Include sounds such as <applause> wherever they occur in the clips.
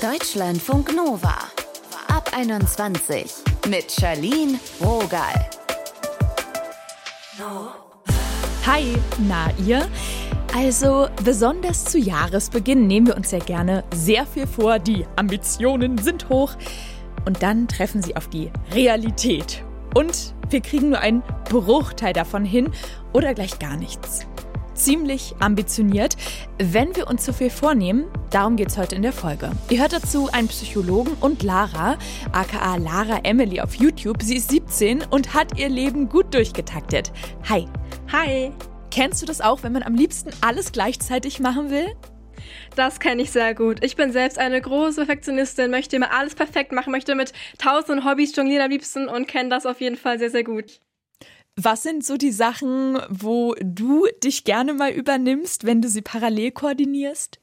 Deutschlandfunk Nova. Ab 21 mit Charlene Rogal. Hi, na ihr? Also, besonders zu Jahresbeginn nehmen wir uns ja gerne sehr viel vor. Die Ambitionen sind hoch. Und dann treffen sie auf die Realität. Und wir kriegen nur einen Bruchteil davon hin oder gleich gar nichts ziemlich ambitioniert, wenn wir uns zu viel vornehmen. Darum geht es heute in der Folge. Ihr hört dazu einen Psychologen und Lara, aka Lara Emily auf YouTube. Sie ist 17 und hat ihr Leben gut durchgetaktet. Hi. Hi. Kennst du das auch, wenn man am liebsten alles gleichzeitig machen will? Das kenne ich sehr gut. Ich bin selbst eine große Perfektionistin, möchte immer alles perfekt machen, möchte mit tausenden Hobbys jonglieren am liebsten und kenne das auf jeden Fall sehr, sehr gut. Was sind so die Sachen, wo du dich gerne mal übernimmst, wenn du sie parallel koordinierst?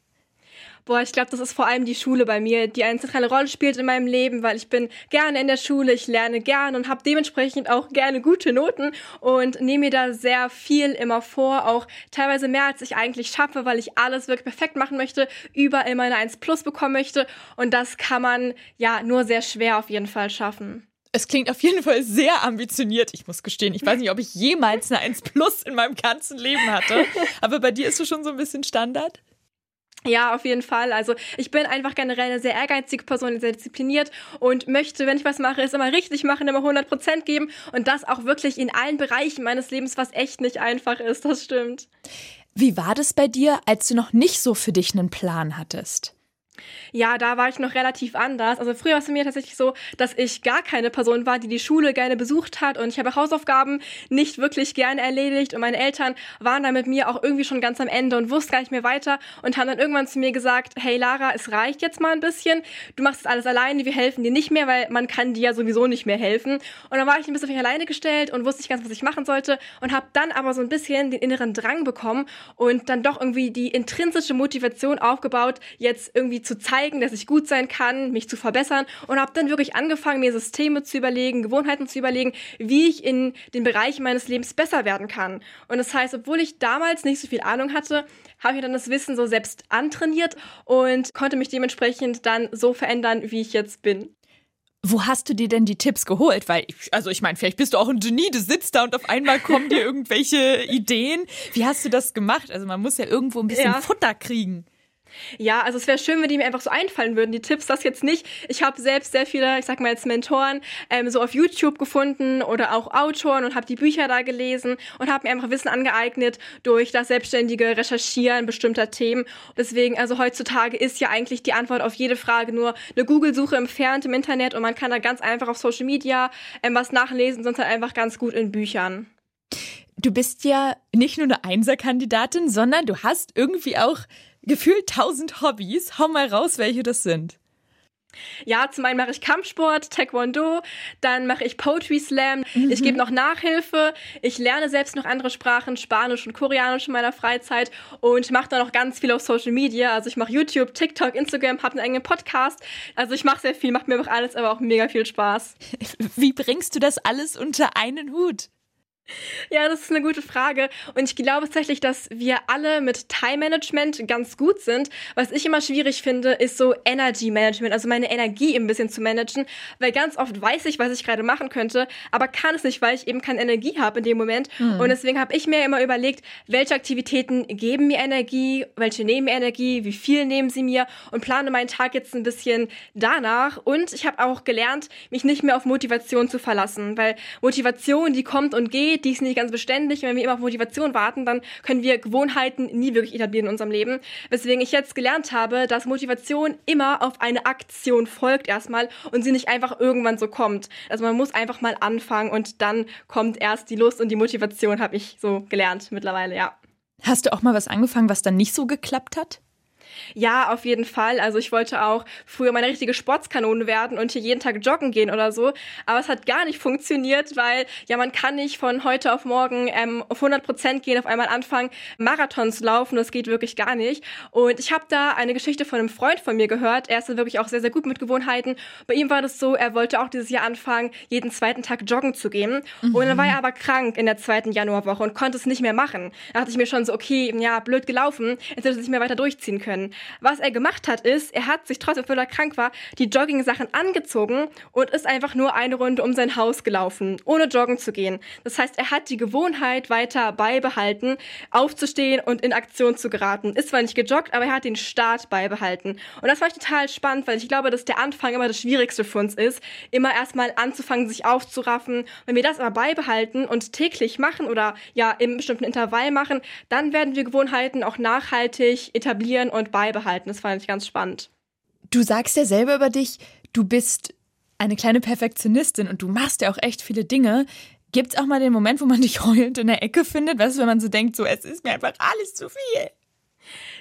Boah, ich glaube, das ist vor allem die Schule bei mir, die eine zentrale Rolle spielt in meinem Leben, weil ich bin gerne in der Schule, ich lerne gern und habe dementsprechend auch gerne gute Noten und nehme mir da sehr viel immer vor, auch teilweise mehr als ich eigentlich schaffe, weil ich alles wirklich perfekt machen möchte, überall meine 1 Plus bekommen möchte und das kann man ja nur sehr schwer auf jeden Fall schaffen. Es klingt auf jeden Fall sehr ambitioniert. Ich muss gestehen, ich weiß nicht, ob ich jemals eine 1 Plus in meinem ganzen Leben hatte. Aber bei dir ist es schon so ein bisschen Standard? Ja, auf jeden Fall. Also ich bin einfach generell eine sehr ehrgeizige Person, sehr diszipliniert und möchte, wenn ich was mache, es immer richtig machen, immer 100 Prozent geben und das auch wirklich in allen Bereichen meines Lebens, was echt nicht einfach ist. Das stimmt. Wie war das bei dir, als du noch nicht so für dich einen Plan hattest? Ja, da war ich noch relativ anders. Also früher war es mir tatsächlich so, dass ich gar keine Person war, die die Schule gerne besucht hat und ich habe Hausaufgaben nicht wirklich gerne erledigt und meine Eltern waren da mit mir auch irgendwie schon ganz am Ende und wussten gar nicht mehr weiter und haben dann irgendwann zu mir gesagt, hey Lara, es reicht jetzt mal ein bisschen, du machst das alles alleine, wir helfen dir nicht mehr, weil man kann dir ja sowieso nicht mehr helfen. Und dann war ich ein bisschen auf mich alleine gestellt und wusste nicht ganz, was ich machen sollte und habe dann aber so ein bisschen den inneren Drang bekommen und dann doch irgendwie die intrinsische Motivation aufgebaut, jetzt irgendwie zu zeigen, dass ich gut sein kann, mich zu verbessern und habe dann wirklich angefangen, mir Systeme zu überlegen, Gewohnheiten zu überlegen, wie ich in den Bereichen meines Lebens besser werden kann. Und das heißt, obwohl ich damals nicht so viel Ahnung hatte, habe ich dann das Wissen so selbst antrainiert und konnte mich dementsprechend dann so verändern, wie ich jetzt bin. Wo hast du dir denn die Tipps geholt? Weil, ich, also ich meine, vielleicht bist du auch ein Genie, du sitzt da und auf einmal kommen dir <laughs> irgendwelche Ideen. Wie hast du das gemacht? Also man muss ja irgendwo ein bisschen ja. Futter kriegen. Ja, also es wäre schön, wenn die mir einfach so einfallen würden, die Tipps, das jetzt nicht. Ich habe selbst sehr viele, ich sag mal jetzt Mentoren, ähm, so auf YouTube gefunden oder auch Autoren und habe die Bücher da gelesen und habe mir einfach Wissen angeeignet durch das selbstständige Recherchieren bestimmter Themen. Deswegen, also heutzutage ist ja eigentlich die Antwort auf jede Frage nur eine Google-Suche entfernt im Internet und man kann da ganz einfach auf Social Media ähm, was nachlesen, sonst halt einfach ganz gut in Büchern. Du bist ja nicht nur eine Einserkandidatin, sondern du hast irgendwie auch gefühlt tausend Hobbys. Hau mal raus, welche das sind. Ja, zum einen mache ich Kampfsport, Taekwondo, dann mache ich Poetry Slam, mhm. ich gebe noch Nachhilfe, ich lerne selbst noch andere Sprachen, Spanisch und Koreanisch in meiner Freizeit und mache dann noch ganz viel auf Social Media. Also ich mache YouTube, TikTok, Instagram, habe einen eigenen Podcast. Also ich mache sehr viel, macht mir auch alles, aber auch mega viel Spaß. <laughs> Wie bringst du das alles unter einen Hut? Ja, das ist eine gute Frage. Und ich glaube tatsächlich, dass wir alle mit Time Management ganz gut sind. Was ich immer schwierig finde, ist so Energy Management, also meine Energie ein bisschen zu managen. Weil ganz oft weiß ich, was ich gerade machen könnte, aber kann es nicht, weil ich eben keine Energie habe in dem Moment. Mhm. Und deswegen habe ich mir immer überlegt, welche Aktivitäten geben mir Energie, welche nehmen mir Energie, wie viel nehmen sie mir und plane meinen Tag jetzt ein bisschen danach. Und ich habe auch gelernt, mich nicht mehr auf Motivation zu verlassen, weil Motivation, die kommt und geht geht, die ist nicht ganz beständig. Und wenn wir immer auf Motivation warten, dann können wir Gewohnheiten nie wirklich etablieren in unserem Leben. Weswegen ich jetzt gelernt habe, dass Motivation immer auf eine Aktion folgt erstmal und sie nicht einfach irgendwann so kommt. Also man muss einfach mal anfangen und dann kommt erst die Lust und die Motivation, habe ich so gelernt mittlerweile, ja. Hast du auch mal was angefangen, was dann nicht so geklappt hat? Ja, auf jeden Fall. Also ich wollte auch früher meine richtige Sportskanone werden und hier jeden Tag joggen gehen oder so. Aber es hat gar nicht funktioniert, weil ja, man kann nicht von heute auf morgen ähm, auf 100 Prozent gehen, auf einmal anfangen, Marathons laufen. Das geht wirklich gar nicht. Und ich habe da eine Geschichte von einem Freund von mir gehört. Er ist wirklich auch sehr, sehr gut mit Gewohnheiten. Bei ihm war das so, er wollte auch dieses Jahr anfangen, jeden zweiten Tag joggen zu gehen. Mhm. Und dann war er aber krank in der zweiten Januarwoche und konnte es nicht mehr machen. Da dachte ich mir schon so, okay, ja, blöd gelaufen. Jetzt hätte er sich mehr weiter durchziehen können. Beibehalten. Was er gemacht hat, ist, er hat sich trotzdem, obwohl er krank war, die Jogging-Sachen angezogen und ist einfach nur eine Runde um sein Haus gelaufen, ohne joggen zu gehen. Das heißt, er hat die Gewohnheit weiter beibehalten, aufzustehen und in Aktion zu geraten. Ist zwar nicht gejoggt, aber er hat den Start beibehalten. Und das war total spannend, weil ich glaube, dass der Anfang immer das Schwierigste für uns ist, immer erstmal anzufangen, sich aufzuraffen. Wenn wir das aber beibehalten und täglich machen oder ja im bestimmten Intervall machen, dann werden wir Gewohnheiten auch nachhaltig etablieren und beibehalten. Das fand ich ganz spannend. Du sagst ja selber über dich, du bist eine kleine Perfektionistin und du machst ja auch echt viele Dinge. Gibt es auch mal den Moment, wo man dich heulend in der Ecke findet? Weißt du, wenn man so denkt, so, es ist mir einfach alles zu viel.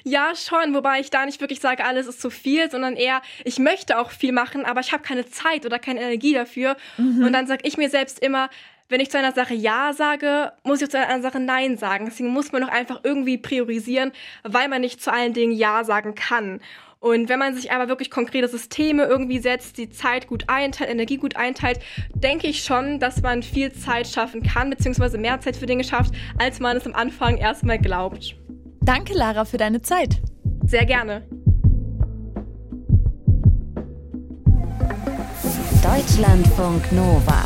Ja, schon, wobei ich da nicht wirklich sage, alles ist zu viel, sondern eher, ich möchte auch viel machen, aber ich habe keine Zeit oder keine Energie dafür. Mhm. Und dann sage ich mir selbst immer, wenn ich zu einer Sache Ja sage, muss ich zu einer Sache Nein sagen. Deswegen muss man doch einfach irgendwie priorisieren, weil man nicht zu allen Dingen Ja sagen kann. Und wenn man sich aber wirklich konkrete Systeme irgendwie setzt, die Zeit gut einteilt, Energie gut einteilt, denke ich schon, dass man viel Zeit schaffen kann, beziehungsweise mehr Zeit für Dinge schafft, als man es am Anfang erstmal glaubt. Danke, Lara, für deine Zeit. Sehr gerne. Deutschlandfunk Nova.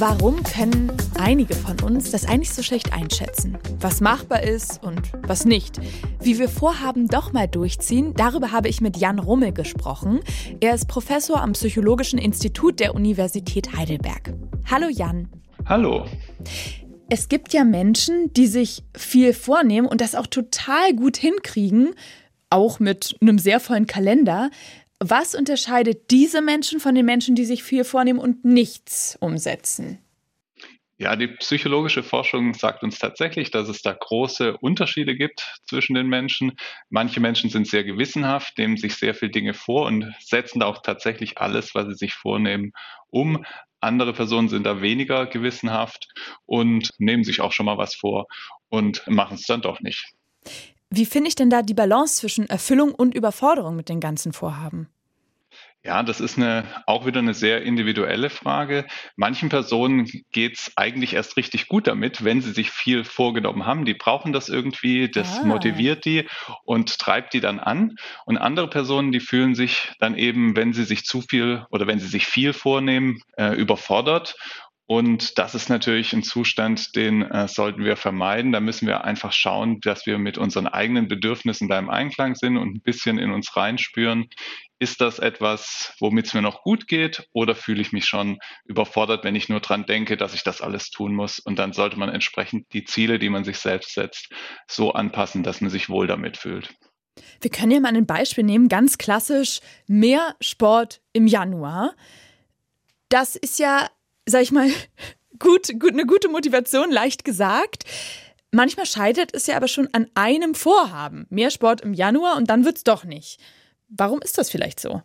Warum können einige von uns das eigentlich so schlecht einschätzen? Was machbar ist und was nicht? Wie wir Vorhaben doch mal durchziehen, darüber habe ich mit Jan Rummel gesprochen. Er ist Professor am Psychologischen Institut der Universität Heidelberg. Hallo Jan. Hallo. Es gibt ja Menschen, die sich viel vornehmen und das auch total gut hinkriegen, auch mit einem sehr vollen Kalender. Was unterscheidet diese Menschen von den Menschen, die sich viel vornehmen und nichts umsetzen? Ja, die psychologische Forschung sagt uns tatsächlich, dass es da große Unterschiede gibt zwischen den Menschen. Manche Menschen sind sehr gewissenhaft, nehmen sich sehr viele Dinge vor und setzen da auch tatsächlich alles, was sie sich vornehmen, um. Andere Personen sind da weniger gewissenhaft und nehmen sich auch schon mal was vor und machen es dann doch nicht. Wie finde ich denn da die Balance zwischen Erfüllung und Überforderung mit den ganzen Vorhaben? Ja, das ist eine, auch wieder eine sehr individuelle Frage. Manchen Personen geht's eigentlich erst richtig gut damit, wenn sie sich viel vorgenommen haben. Die brauchen das irgendwie, das ah. motiviert die und treibt die dann an. Und andere Personen, die fühlen sich dann eben, wenn sie sich zu viel oder wenn sie sich viel vornehmen, äh, überfordert und das ist natürlich ein Zustand, den äh, sollten wir vermeiden. Da müssen wir einfach schauen, dass wir mit unseren eigenen Bedürfnissen da im Einklang sind und ein bisschen in uns reinspüren. Ist das etwas, womit es mir noch gut geht oder fühle ich mich schon überfordert, wenn ich nur dran denke, dass ich das alles tun muss? Und dann sollte man entsprechend die Ziele, die man sich selbst setzt, so anpassen, dass man sich wohl damit fühlt. Wir können ja mal ein Beispiel nehmen, ganz klassisch, mehr Sport im Januar. Das ist ja sag ich mal, <laughs> gut, gut, eine gute Motivation, leicht gesagt. Manchmal scheitert es ja aber schon an einem Vorhaben. Mehr Sport im Januar und dann wird's doch nicht. Warum ist das vielleicht so?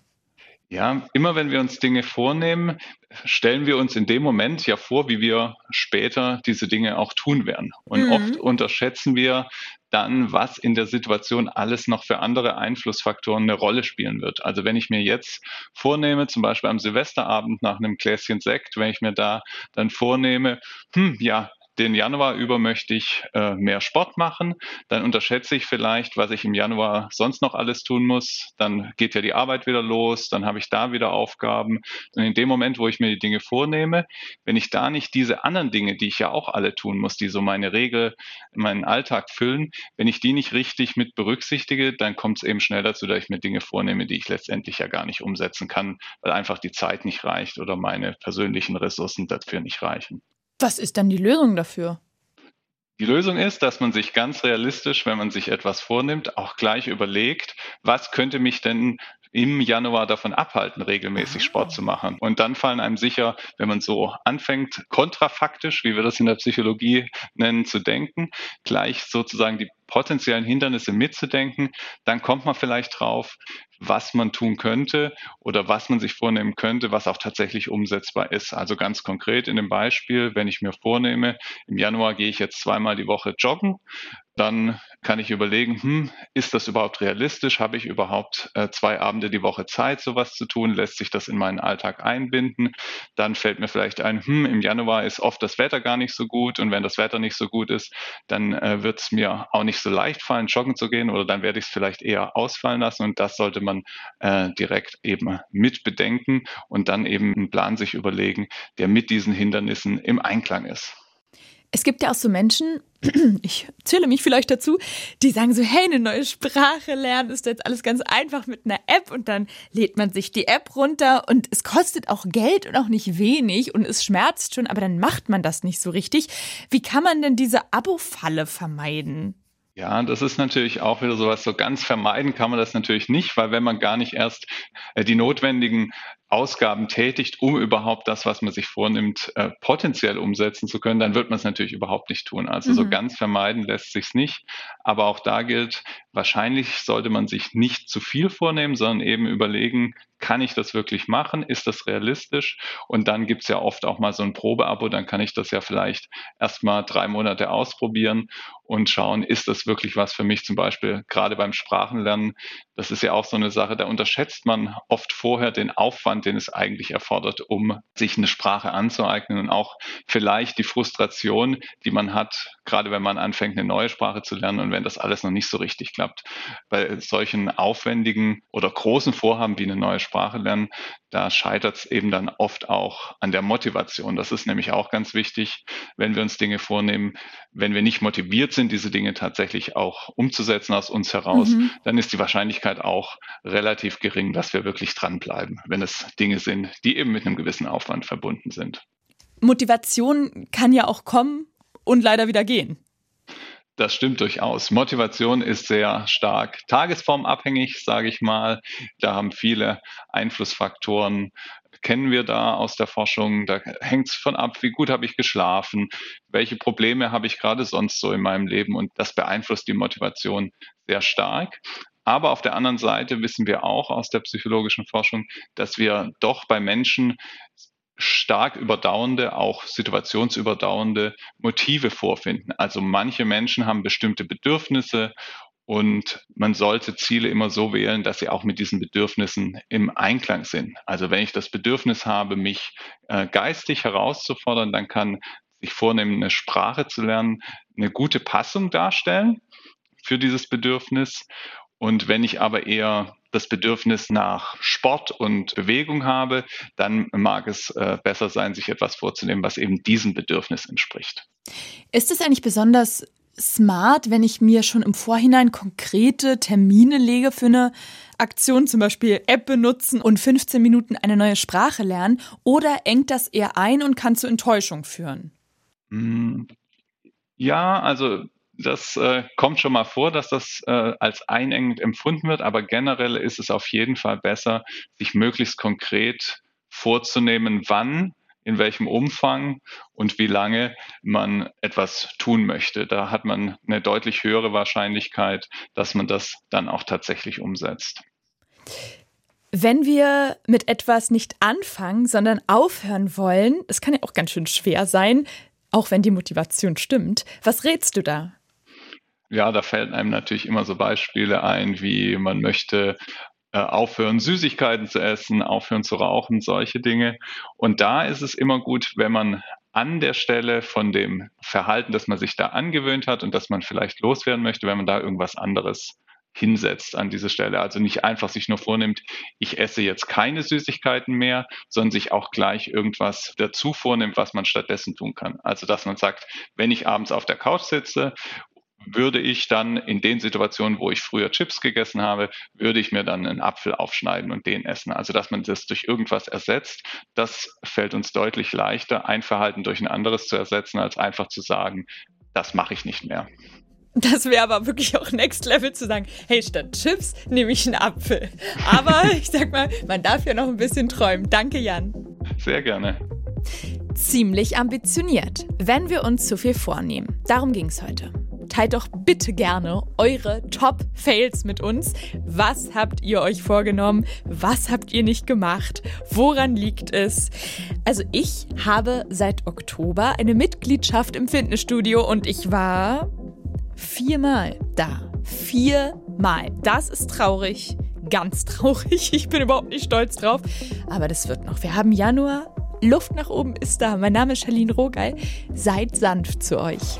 Ja, immer wenn wir uns Dinge vornehmen, stellen wir uns in dem Moment ja vor, wie wir später diese Dinge auch tun werden. Und mhm. oft unterschätzen wir dann, was in der Situation alles noch für andere Einflussfaktoren eine Rolle spielen wird. Also wenn ich mir jetzt vornehme, zum Beispiel am Silvesterabend nach einem Gläschen Sekt, wenn ich mir da dann vornehme, hm, ja, den Januar über möchte ich äh, mehr Sport machen, dann unterschätze ich vielleicht, was ich im Januar sonst noch alles tun muss. Dann geht ja die Arbeit wieder los, dann habe ich da wieder Aufgaben. Und in dem Moment, wo ich mir die Dinge vornehme, wenn ich da nicht diese anderen Dinge, die ich ja auch alle tun muss, die so meine Regel, meinen Alltag füllen, wenn ich die nicht richtig mit berücksichtige, dann kommt es eben schnell dazu, dass ich mir Dinge vornehme, die ich letztendlich ja gar nicht umsetzen kann, weil einfach die Zeit nicht reicht oder meine persönlichen Ressourcen dafür nicht reichen. Was ist dann die Lösung dafür? Die Lösung ist, dass man sich ganz realistisch, wenn man sich etwas vornimmt, auch gleich überlegt, was könnte mich denn im Januar davon abhalten, regelmäßig ah. Sport zu machen. Und dann fallen einem sicher, wenn man so anfängt, kontrafaktisch, wie wir das in der Psychologie nennen, zu denken, gleich sozusagen die potenziellen Hindernisse mitzudenken, dann kommt man vielleicht drauf, was man tun könnte oder was man sich vornehmen könnte, was auch tatsächlich umsetzbar ist. Also ganz konkret in dem Beispiel, wenn ich mir vornehme, im Januar gehe ich jetzt zweimal die Woche joggen, dann kann ich überlegen, hm, ist das überhaupt realistisch? Habe ich überhaupt äh, zwei Abende die Woche Zeit, sowas zu tun? Lässt sich das in meinen Alltag einbinden? Dann fällt mir vielleicht ein, hm, im Januar ist oft das Wetter gar nicht so gut und wenn das Wetter nicht so gut ist, dann äh, wird es mir auch nicht so leicht fallen, joggen zu gehen oder dann werde ich es vielleicht eher ausfallen lassen und das sollte man äh, direkt eben mit bedenken und dann eben einen Plan sich überlegen, der mit diesen Hindernissen im Einklang ist. Es gibt ja auch so Menschen, <clears throat> ich zähle mich vielleicht dazu, die sagen so, hey, eine neue Sprache lernen ist jetzt alles ganz einfach mit einer App und dann lädt man sich die App runter und es kostet auch Geld und auch nicht wenig und es schmerzt schon, aber dann macht man das nicht so richtig. Wie kann man denn diese Abo-Falle vermeiden? Ja, das ist natürlich auch wieder sowas, so ganz vermeiden kann man das natürlich nicht, weil wenn man gar nicht erst äh, die notwendigen Ausgaben tätigt, um überhaupt das, was man sich vornimmt, äh, potenziell umsetzen zu können, dann wird man es natürlich überhaupt nicht tun. Also mhm. so ganz vermeiden lässt sich's nicht. Aber auch da gilt, wahrscheinlich sollte man sich nicht zu viel vornehmen, sondern eben überlegen, kann ich das wirklich machen? Ist das realistisch? Und dann gibt's ja oft auch mal so ein Probeabo, dann kann ich das ja vielleicht erstmal drei Monate ausprobieren und schauen, ist das wirklich was für mich? Zum Beispiel gerade beim Sprachenlernen, das ist ja auch so eine Sache, da unterschätzt man oft vorher den Aufwand, den es eigentlich erfordert, um sich eine Sprache anzueignen und auch vielleicht die Frustration, die man hat, gerade wenn man anfängt, eine neue Sprache zu lernen und wenn das alles noch nicht so richtig klappt. Bei solchen aufwendigen oder großen Vorhaben wie eine neue Sprache lernen, da scheitert es eben dann oft auch an der Motivation. Das ist nämlich auch ganz wichtig, wenn wir uns Dinge vornehmen. Wenn wir nicht motiviert sind, diese Dinge tatsächlich auch umzusetzen aus uns heraus, mhm. dann ist die Wahrscheinlichkeit auch relativ gering, dass wir wirklich dranbleiben, wenn es Dinge sind, die eben mit einem gewissen Aufwand verbunden sind. Motivation kann ja auch kommen und leider wieder gehen. Das stimmt durchaus. Motivation ist sehr stark tagesformabhängig, sage ich mal. Da haben viele Einflussfaktoren, kennen wir da aus der Forschung. Da hängt es von ab, wie gut habe ich geschlafen, welche Probleme habe ich gerade sonst so in meinem Leben und das beeinflusst die Motivation sehr stark. Aber auf der anderen Seite wissen wir auch aus der psychologischen Forschung, dass wir doch bei Menschen stark überdauernde, auch situationsüberdauernde Motive vorfinden. Also manche Menschen haben bestimmte Bedürfnisse und man sollte Ziele immer so wählen, dass sie auch mit diesen Bedürfnissen im Einklang sind. Also wenn ich das Bedürfnis habe, mich äh, geistig herauszufordern, dann kann sich vornehmen, eine Sprache zu lernen, eine gute Passung darstellen für dieses Bedürfnis. Und wenn ich aber eher das Bedürfnis nach Sport und Bewegung habe, dann mag es äh, besser sein, sich etwas vorzunehmen, was eben diesem Bedürfnis entspricht. Ist es eigentlich besonders smart, wenn ich mir schon im Vorhinein konkrete Termine lege für eine Aktion, zum Beispiel App benutzen und 15 Minuten eine neue Sprache lernen? Oder engt das eher ein und kann zu Enttäuschung führen? Hm. Ja, also das äh, kommt schon mal vor, dass das äh, als einengend empfunden wird, aber generell ist es auf jeden Fall besser, sich möglichst konkret vorzunehmen, wann, in welchem Umfang und wie lange man etwas tun möchte. Da hat man eine deutlich höhere Wahrscheinlichkeit, dass man das dann auch tatsächlich umsetzt. Wenn wir mit etwas nicht anfangen, sondern aufhören wollen, das kann ja auch ganz schön schwer sein, auch wenn die Motivation stimmt. Was rätst du da? Ja, da fällt einem natürlich immer so Beispiele ein, wie man möchte äh, aufhören, Süßigkeiten zu essen, aufhören zu rauchen, solche Dinge. Und da ist es immer gut, wenn man an der Stelle von dem Verhalten, das man sich da angewöhnt hat und das man vielleicht loswerden möchte, wenn man da irgendwas anderes hinsetzt an diese Stelle. Also nicht einfach sich nur vornimmt, ich esse jetzt keine Süßigkeiten mehr, sondern sich auch gleich irgendwas dazu vornimmt, was man stattdessen tun kann. Also dass man sagt, wenn ich abends auf der Couch sitze würde ich dann in den Situationen, wo ich früher Chips gegessen habe, würde ich mir dann einen Apfel aufschneiden und den essen. Also dass man das durch irgendwas ersetzt, das fällt uns deutlich leichter, ein Verhalten durch ein anderes zu ersetzen, als einfach zu sagen, das mache ich nicht mehr. Das wäre aber wirklich auch Next Level zu sagen, hey, statt Chips nehme ich einen Apfel. Aber <laughs> ich sag mal, man darf ja noch ein bisschen träumen. Danke, Jan. Sehr gerne. Ziemlich ambitioniert, wenn wir uns zu viel vornehmen. Darum ging es heute teilt doch bitte gerne eure Top-Fails mit uns. Was habt ihr euch vorgenommen? Was habt ihr nicht gemacht? Woran liegt es? Also ich habe seit Oktober eine Mitgliedschaft im Fitnessstudio und ich war viermal da. Viermal. Das ist traurig. Ganz traurig. Ich bin überhaupt nicht stolz drauf. Aber das wird noch. Wir haben Januar. Luft nach oben ist da. Mein Name ist Charlene Rogal. Seid sanft zu euch.